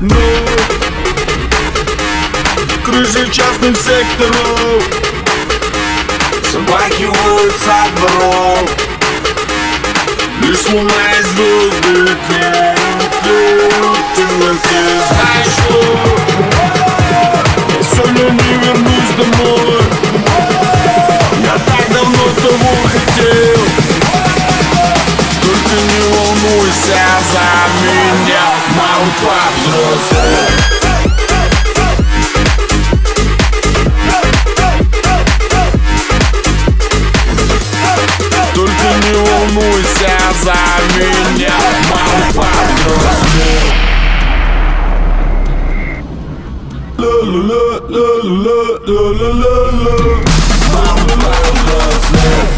Ну, крыши частных секторов Собаки воют со дворов Лишь луна и волнуйся за меня повзрослел Только не волнуйся за меня. повзрослел Ла-ла-ла-ла-ла-ла-ла-ла Малый повзрослел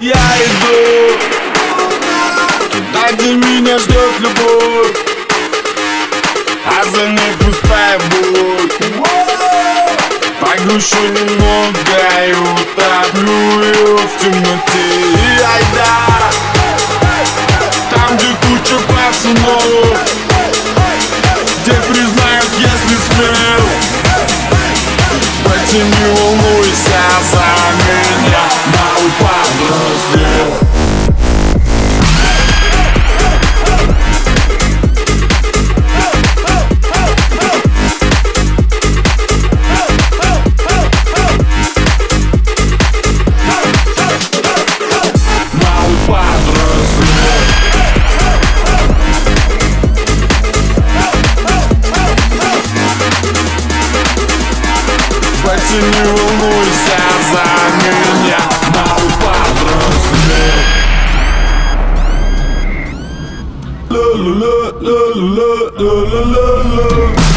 Я иду. Туда, где меня ждет любовь. А за ней пустая боль Погрущу немного и утоплю ее в темноте Пойти не волнуйся за меня. Малый повзрослел Ла-ла-ла-ла-ла-ла-ла-ла